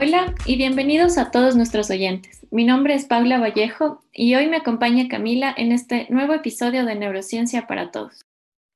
Hola y bienvenidos a todos nuestros oyentes. Mi nombre es Paula Vallejo y hoy me acompaña Camila en este nuevo episodio de Neurociencia para Todos.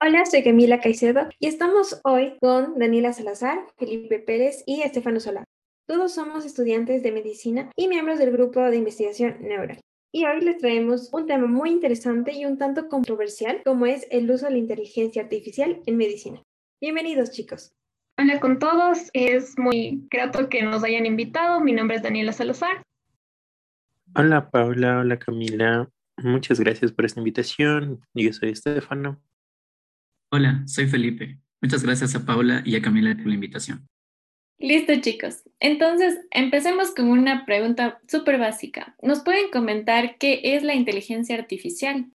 Hola, soy Camila Caicedo y estamos hoy con Daniela Salazar, Felipe Pérez y Estefano Solá. Todos somos estudiantes de medicina y miembros del grupo de investigación Neural. Y hoy les traemos un tema muy interesante y un tanto controversial como es el uso de la inteligencia artificial en medicina. Bienvenidos chicos. Hola con todos, es muy grato que nos hayan invitado. Mi nombre es Daniela Salazar. Hola Paula, hola Camila. Muchas gracias por esta invitación. Yo soy Estefano. Hola, soy Felipe. Muchas gracias a Paula y a Camila por la invitación. Listo chicos, entonces empecemos con una pregunta súper básica. ¿Nos pueden comentar qué es la inteligencia artificial?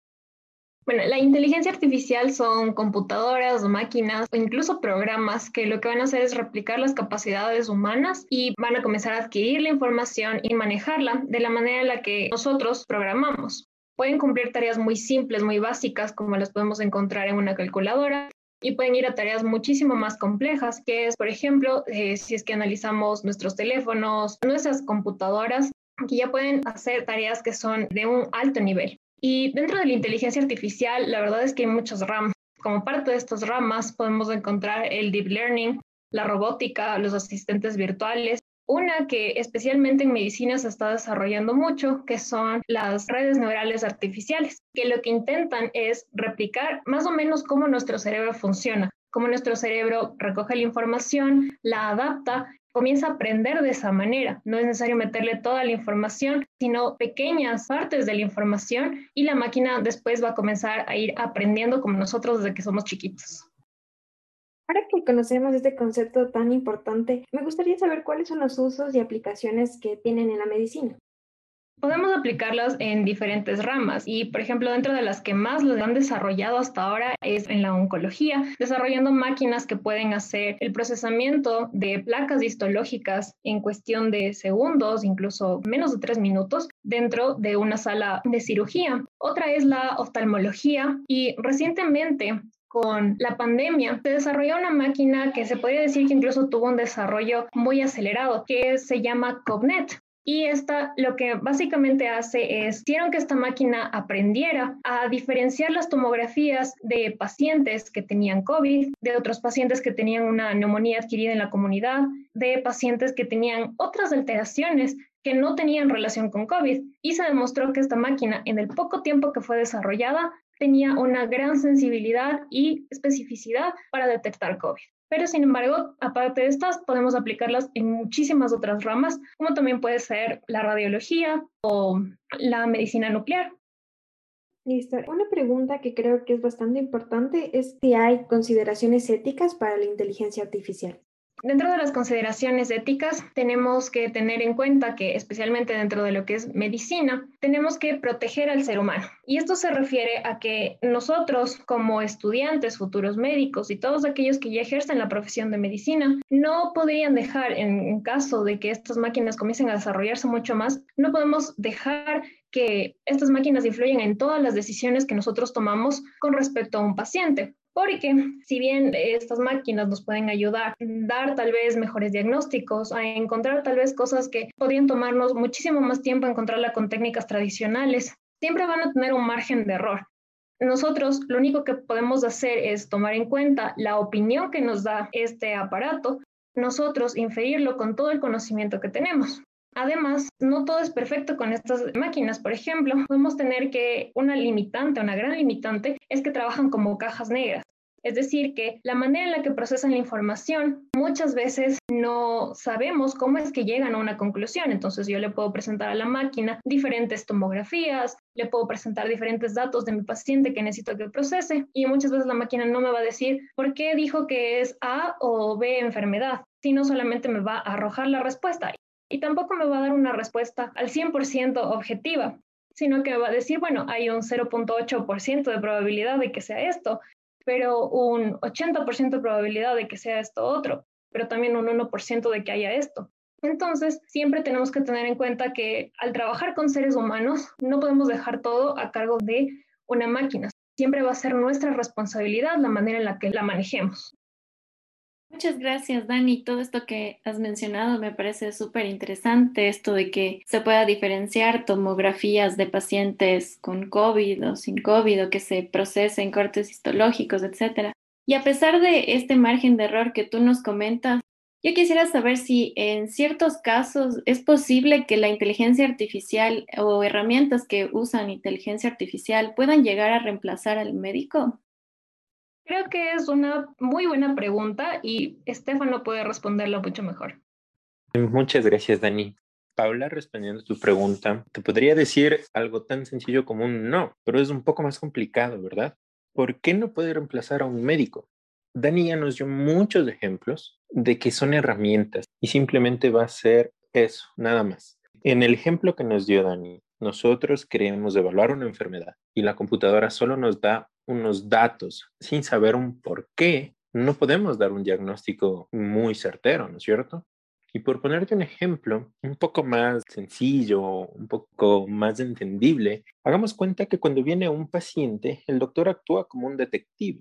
Bueno, la inteligencia artificial son computadoras máquinas o incluso programas que lo que van a hacer es replicar las capacidades humanas y van a comenzar a adquirir la información y manejarla de la manera en la que nosotros programamos. Pueden cumplir tareas muy simples, muy básicas, como las podemos encontrar en una calculadora, y pueden ir a tareas muchísimo más complejas, que es, por ejemplo, eh, si es que analizamos nuestros teléfonos, nuestras computadoras, que ya pueden hacer tareas que son de un alto nivel. Y dentro de la inteligencia artificial, la verdad es que hay muchos ramas. Como parte de estas ramas podemos encontrar el deep learning, la robótica, los asistentes virtuales. Una que especialmente en medicina se está desarrollando mucho, que son las redes neurales artificiales, que lo que intentan es replicar más o menos cómo nuestro cerebro funciona, cómo nuestro cerebro recoge la información, la adapta comienza a aprender de esa manera. No es necesario meterle toda la información, sino pequeñas partes de la información y la máquina después va a comenzar a ir aprendiendo como nosotros desde que somos chiquitos. Ahora que conocemos este concepto tan importante, me gustaría saber cuáles son los usos y aplicaciones que tienen en la medicina. Podemos aplicarlas en diferentes ramas y, por ejemplo, dentro de las que más lo han desarrollado hasta ahora es en la oncología, desarrollando máquinas que pueden hacer el procesamiento de placas histológicas en cuestión de segundos, incluso menos de tres minutos, dentro de una sala de cirugía. Otra es la oftalmología y recientemente con la pandemia, se desarrolló una máquina que se podría decir que incluso tuvo un desarrollo muy acelerado, que se llama CogNet. Y esta lo que básicamente hace es, hicieron que esta máquina aprendiera a diferenciar las tomografías de pacientes que tenían COVID, de otros pacientes que tenían una neumonía adquirida en la comunidad, de pacientes que tenían otras alteraciones que no tenían relación con COVID. Y se demostró que esta máquina, en el poco tiempo que fue desarrollada, tenía una gran sensibilidad y especificidad para detectar COVID. Pero sin embargo, aparte de estas, podemos aplicarlas en muchísimas otras ramas, como también puede ser la radiología o la medicina nuclear. Listo. Una pregunta que creo que es bastante importante es si hay consideraciones éticas para la inteligencia artificial. Dentro de las consideraciones éticas, tenemos que tener en cuenta que, especialmente dentro de lo que es medicina, tenemos que proteger al ser humano. Y esto se refiere a que nosotros, como estudiantes, futuros médicos y todos aquellos que ya ejercen la profesión de medicina, no podrían dejar, en caso de que estas máquinas comiencen a desarrollarse mucho más, no podemos dejar que estas máquinas influyan en todas las decisiones que nosotros tomamos con respecto a un paciente porque si bien estas máquinas nos pueden ayudar a dar tal vez mejores diagnósticos, a encontrar tal vez cosas que podrían tomarnos muchísimo más tiempo encontrarla con técnicas tradicionales, siempre van a tener un margen de error. Nosotros lo único que podemos hacer es tomar en cuenta la opinión que nos da este aparato, nosotros inferirlo con todo el conocimiento que tenemos. Además, no todo es perfecto con estas máquinas. Por ejemplo, podemos tener que una limitante, una gran limitante, es que trabajan como cajas negras. Es decir, que la manera en la que procesan la información, muchas veces no sabemos cómo es que llegan a una conclusión. Entonces yo le puedo presentar a la máquina diferentes tomografías, le puedo presentar diferentes datos de mi paciente que necesito que procese y muchas veces la máquina no me va a decir por qué dijo que es A o B enfermedad, sino solamente me va a arrojar la respuesta y tampoco me va a dar una respuesta al 100% objetiva, sino que va a decir, bueno, hay un 0.8% de probabilidad de que sea esto, pero un 80% de probabilidad de que sea esto otro, pero también un 1% de que haya esto. Entonces, siempre tenemos que tener en cuenta que al trabajar con seres humanos, no podemos dejar todo a cargo de una máquina. Siempre va a ser nuestra responsabilidad la manera en la que la manejemos. Muchas gracias, Dani. Todo esto que has mencionado me parece súper interesante, esto de que se pueda diferenciar tomografías de pacientes con COVID o sin COVID o que se procesen cortes histológicos, etc. Y a pesar de este margen de error que tú nos comentas, yo quisiera saber si en ciertos casos es posible que la inteligencia artificial o herramientas que usan inteligencia artificial puedan llegar a reemplazar al médico. Creo que es una muy buena pregunta y Estefano puede responderlo mucho mejor. Muchas gracias, Dani. Paula, respondiendo a tu pregunta, te podría decir algo tan sencillo como un no, pero es un poco más complicado, ¿verdad? ¿Por qué no puede reemplazar a un médico? Dani ya nos dio muchos ejemplos de que son herramientas y simplemente va a ser eso, nada más. En el ejemplo que nos dio Dani, nosotros queremos evaluar una enfermedad y la computadora solo nos da unos datos sin saber un por qué, no podemos dar un diagnóstico muy certero, ¿no es cierto? Y por ponerte un ejemplo un poco más sencillo, un poco más entendible, hagamos cuenta que cuando viene un paciente, el doctor actúa como un detective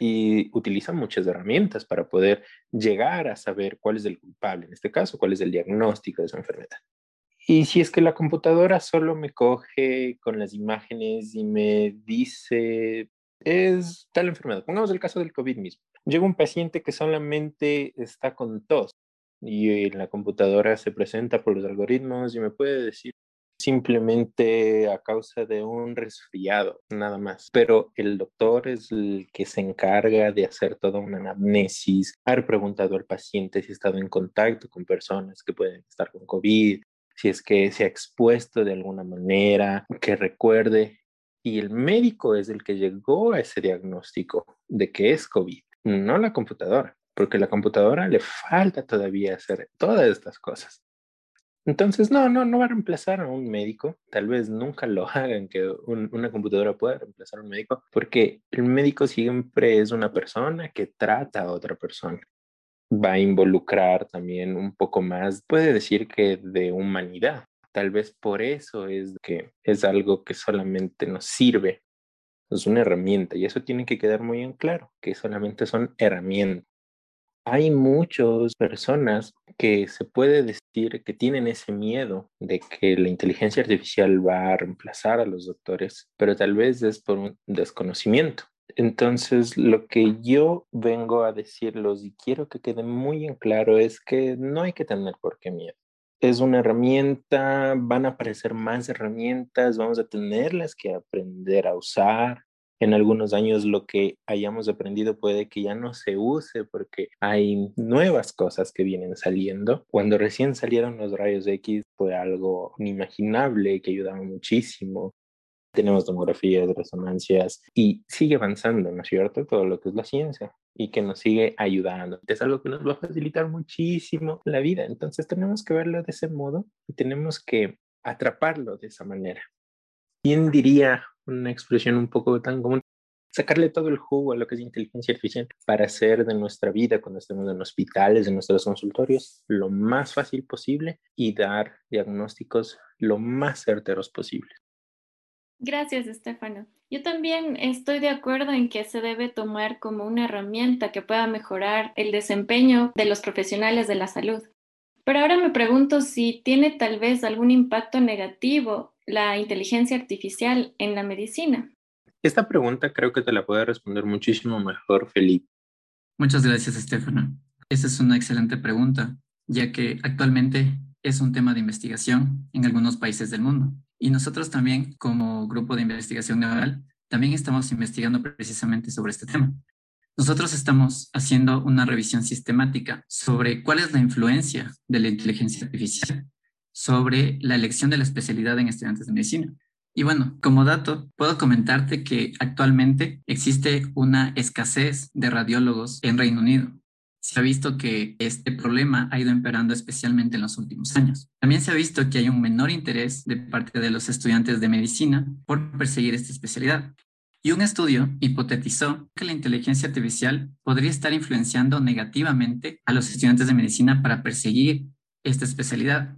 y utiliza muchas herramientas para poder llegar a saber cuál es el culpable, en este caso, cuál es el diagnóstico de su enfermedad. Y si es que la computadora solo me coge con las imágenes y me dice es tal enfermedad. Pongamos el caso del COVID mismo. Llega un paciente que solamente está con tos y en la computadora se presenta por los algoritmos y me puede decir simplemente a causa de un resfriado, nada más. Pero el doctor es el que se encarga de hacer toda una anamnesis, haber preguntado al paciente si ha estado en contacto con personas que pueden estar con COVID, si es que se ha expuesto de alguna manera, que recuerde y el médico es el que llegó a ese diagnóstico de que es COVID, no la computadora, porque la computadora le falta todavía hacer todas estas cosas. Entonces, no, no, no va a reemplazar a un médico. Tal vez nunca lo hagan que una computadora pueda reemplazar a un médico, porque el médico siempre es una persona que trata a otra persona. Va a involucrar también un poco más, puede decir que de humanidad, Tal vez por eso es que es algo que solamente nos sirve, es una herramienta y eso tiene que quedar muy en claro, que solamente son herramientas. Hay muchas personas que se puede decir que tienen ese miedo de que la inteligencia artificial va a reemplazar a los doctores, pero tal vez es por un desconocimiento. Entonces, lo que yo vengo a decirlos y quiero que quede muy en claro es que no hay que tener por qué miedo es una herramienta, van a aparecer más herramientas, vamos a tenerlas que aprender a usar. En algunos años lo que hayamos aprendido puede que ya no se use porque hay nuevas cosas que vienen saliendo. Cuando recién salieron los rayos X fue algo inimaginable que ayudaba muchísimo tenemos tomografías, resonancias y sigue avanzando, ¿no es cierto? Todo lo que es la ciencia y que nos sigue ayudando. Es algo que nos va a facilitar muchísimo la vida. Entonces tenemos que verlo de ese modo y tenemos que atraparlo de esa manera. ¿Quién diría una expresión un poco tan común? Sacarle todo el jugo a lo que es inteligencia artificial para hacer de nuestra vida cuando estemos en hospitales, en nuestros consultorios, lo más fácil posible y dar diagnósticos lo más certeros posibles. Gracias, Estefano. Yo también estoy de acuerdo en que se debe tomar como una herramienta que pueda mejorar el desempeño de los profesionales de la salud. Pero ahora me pregunto si tiene tal vez algún impacto negativo la inteligencia artificial en la medicina. Esta pregunta creo que te la puede responder muchísimo mejor Felipe. Muchas gracias, Estefano. Esa es una excelente pregunta, ya que actualmente es un tema de investigación en algunos países del mundo. Y nosotros también, como grupo de investigación neural, también estamos investigando precisamente sobre este tema. Nosotros estamos haciendo una revisión sistemática sobre cuál es la influencia de la inteligencia artificial sobre la elección de la especialidad en estudiantes de medicina. Y bueno, como dato, puedo comentarte que actualmente existe una escasez de radiólogos en Reino Unido se ha visto que este problema ha ido empeorando especialmente en los últimos años. También se ha visto que hay un menor interés de parte de los estudiantes de medicina por perseguir esta especialidad. Y un estudio hipotetizó que la inteligencia artificial podría estar influenciando negativamente a los estudiantes de medicina para perseguir esta especialidad.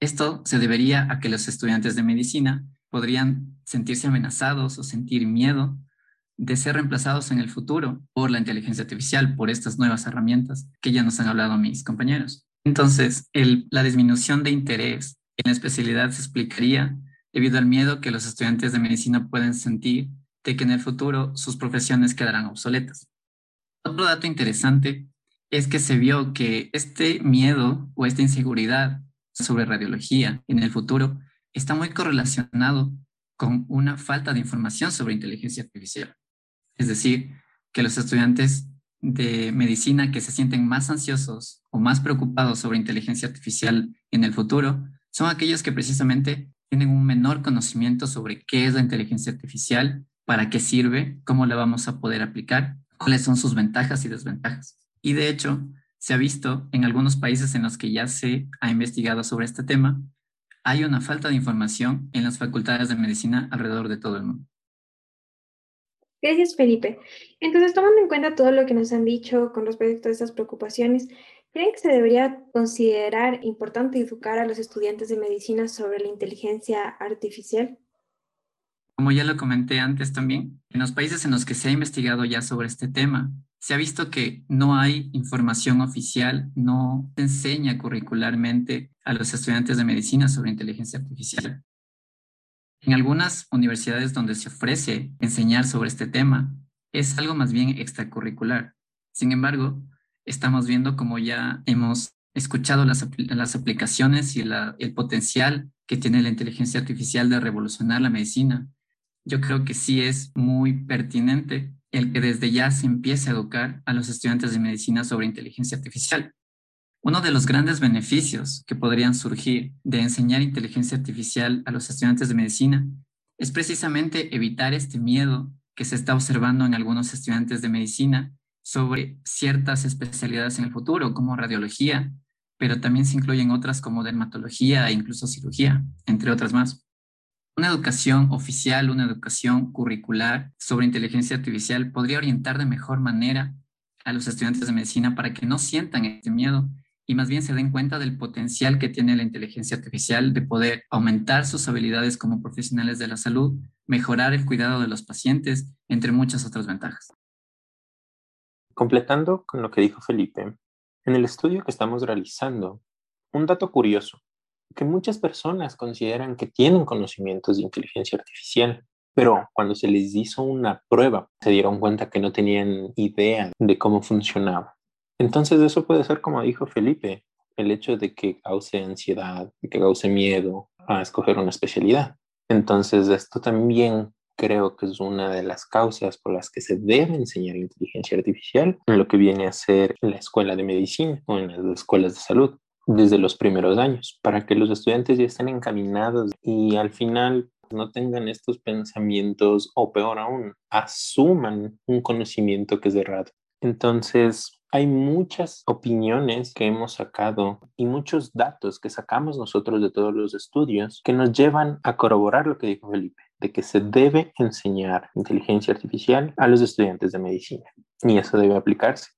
Esto se debería a que los estudiantes de medicina podrían sentirse amenazados o sentir miedo de ser reemplazados en el futuro por la inteligencia artificial, por estas nuevas herramientas que ya nos han hablado mis compañeros. Entonces, la disminución de interés en la especialidad se explicaría debido al miedo que los estudiantes de medicina pueden sentir de que en el futuro sus profesiones quedarán obsoletas. Otro dato interesante es que se vio que este miedo o esta inseguridad sobre radiología en el futuro está muy correlacionado con una falta de información sobre inteligencia artificial. Es decir, que los estudiantes de medicina que se sienten más ansiosos o más preocupados sobre inteligencia artificial en el futuro son aquellos que precisamente tienen un menor conocimiento sobre qué es la inteligencia artificial, para qué sirve, cómo la vamos a poder aplicar, cuáles son sus ventajas y desventajas. Y de hecho, se ha visto en algunos países en los que ya se ha investigado sobre este tema, hay una falta de información en las facultades de medicina alrededor de todo el mundo. Gracias, Felipe. Entonces, tomando en cuenta todo lo que nos han dicho con respecto a estas preocupaciones, ¿creen que se debería considerar importante educar a los estudiantes de medicina sobre la inteligencia artificial? Como ya lo comenté antes también, en los países en los que se ha investigado ya sobre este tema, se ha visto que no hay información oficial, no se enseña curricularmente a los estudiantes de medicina sobre inteligencia artificial. En algunas universidades donde se ofrece enseñar sobre este tema, es algo más bien extracurricular. Sin embargo, estamos viendo como ya hemos escuchado las, las aplicaciones y el potencial que tiene la inteligencia artificial de revolucionar la medicina. Yo creo que sí es muy pertinente el que desde ya se empiece a educar a los estudiantes de medicina sobre inteligencia artificial. Uno de los grandes beneficios que podrían surgir de enseñar inteligencia artificial a los estudiantes de medicina es precisamente evitar este miedo que se está observando en algunos estudiantes de medicina sobre ciertas especialidades en el futuro, como radiología, pero también se incluyen otras como dermatología e incluso cirugía, entre otras más. Una educación oficial, una educación curricular sobre inteligencia artificial podría orientar de mejor manera a los estudiantes de medicina para que no sientan este miedo y más bien se den cuenta del potencial que tiene la inteligencia artificial de poder aumentar sus habilidades como profesionales de la salud, mejorar el cuidado de los pacientes, entre muchas otras ventajas. Completando con lo que dijo Felipe, en el estudio que estamos realizando, un dato curioso, que muchas personas consideran que tienen conocimientos de inteligencia artificial, pero cuando se les hizo una prueba, se dieron cuenta que no tenían idea de cómo funcionaba. Entonces eso puede ser, como dijo Felipe, el hecho de que cause ansiedad, de que cause miedo a escoger una especialidad. Entonces esto también creo que es una de las causas por las que se debe enseñar inteligencia artificial en lo que viene a ser la escuela de medicina o en las escuelas de salud desde los primeros años, para que los estudiantes ya estén encaminados y al final no tengan estos pensamientos o peor aún, asuman un conocimiento que es errado. Entonces, hay muchas opiniones que hemos sacado y muchos datos que sacamos nosotros de todos los estudios que nos llevan a corroborar lo que dijo Felipe, de que se debe enseñar inteligencia artificial a los estudiantes de medicina y eso debe aplicarse.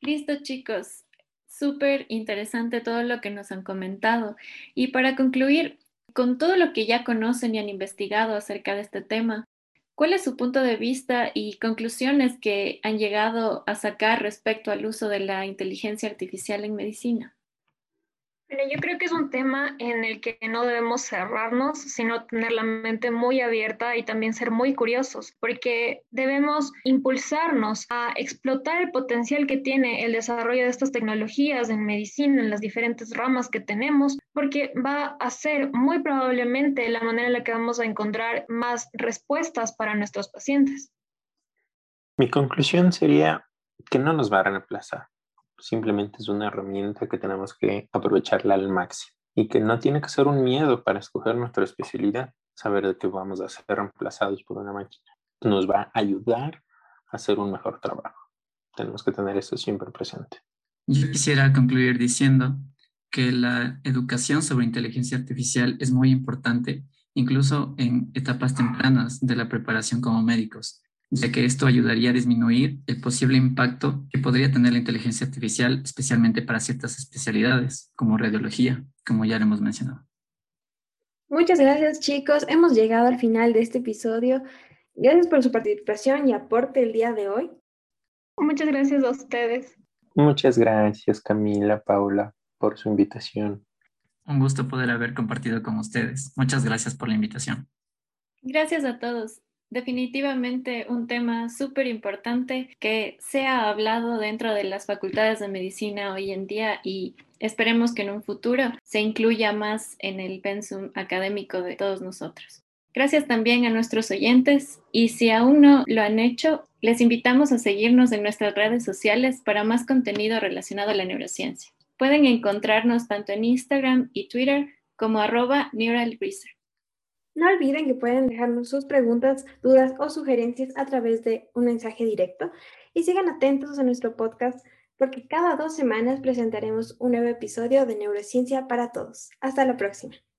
Listo, chicos. Súper interesante todo lo que nos han comentado. Y para concluir, con todo lo que ya conocen y han investigado acerca de este tema, ¿Cuál es su punto de vista y conclusiones que han llegado a sacar respecto al uso de la inteligencia artificial en medicina? Bueno, yo creo que es un tema en el que no debemos cerrarnos, sino tener la mente muy abierta y también ser muy curiosos, porque debemos impulsarnos a explotar el potencial que tiene el desarrollo de estas tecnologías en medicina, en las diferentes ramas que tenemos, porque va a ser muy probablemente la manera en la que vamos a encontrar más respuestas para nuestros pacientes. Mi conclusión sería que no nos va a reemplazar simplemente es una herramienta que tenemos que aprovecharla al máximo y que no tiene que ser un miedo para escoger nuestra especialidad, saber de que vamos a ser reemplazados por una máquina. Nos va a ayudar a hacer un mejor trabajo. Tenemos que tener eso siempre presente. Yo quisiera concluir diciendo que la educación sobre inteligencia artificial es muy importante, incluso en etapas tempranas de la preparación como médicos ya que esto ayudaría a disminuir el posible impacto que podría tener la inteligencia artificial, especialmente para ciertas especialidades, como radiología, como ya lo hemos mencionado. Muchas gracias chicos, hemos llegado al final de este episodio Gracias por su participación y aporte el día de hoy. Muchas gracias a ustedes. Muchas gracias Camila, Paula, por su invitación. Un gusto poder haber compartido con ustedes. Muchas gracias por la invitación. Gracias a todos. Definitivamente un tema súper importante que se ha hablado dentro de las facultades de medicina hoy en día y esperemos que en un futuro se incluya más en el pensum académico de todos nosotros. Gracias también a nuestros oyentes y si aún no lo han hecho, les invitamos a seguirnos en nuestras redes sociales para más contenido relacionado a la neurociencia. Pueden encontrarnos tanto en Instagram y Twitter como arroba Neural No olviden que pueden dejarnos sus preguntas, dudas o sugerencias a través de un mensaje directo y sigan atentos a nuestro podcast porque cada dos semanas presentaremos un nuevo episodio de Neurociencia para Todos. Hasta la próxima.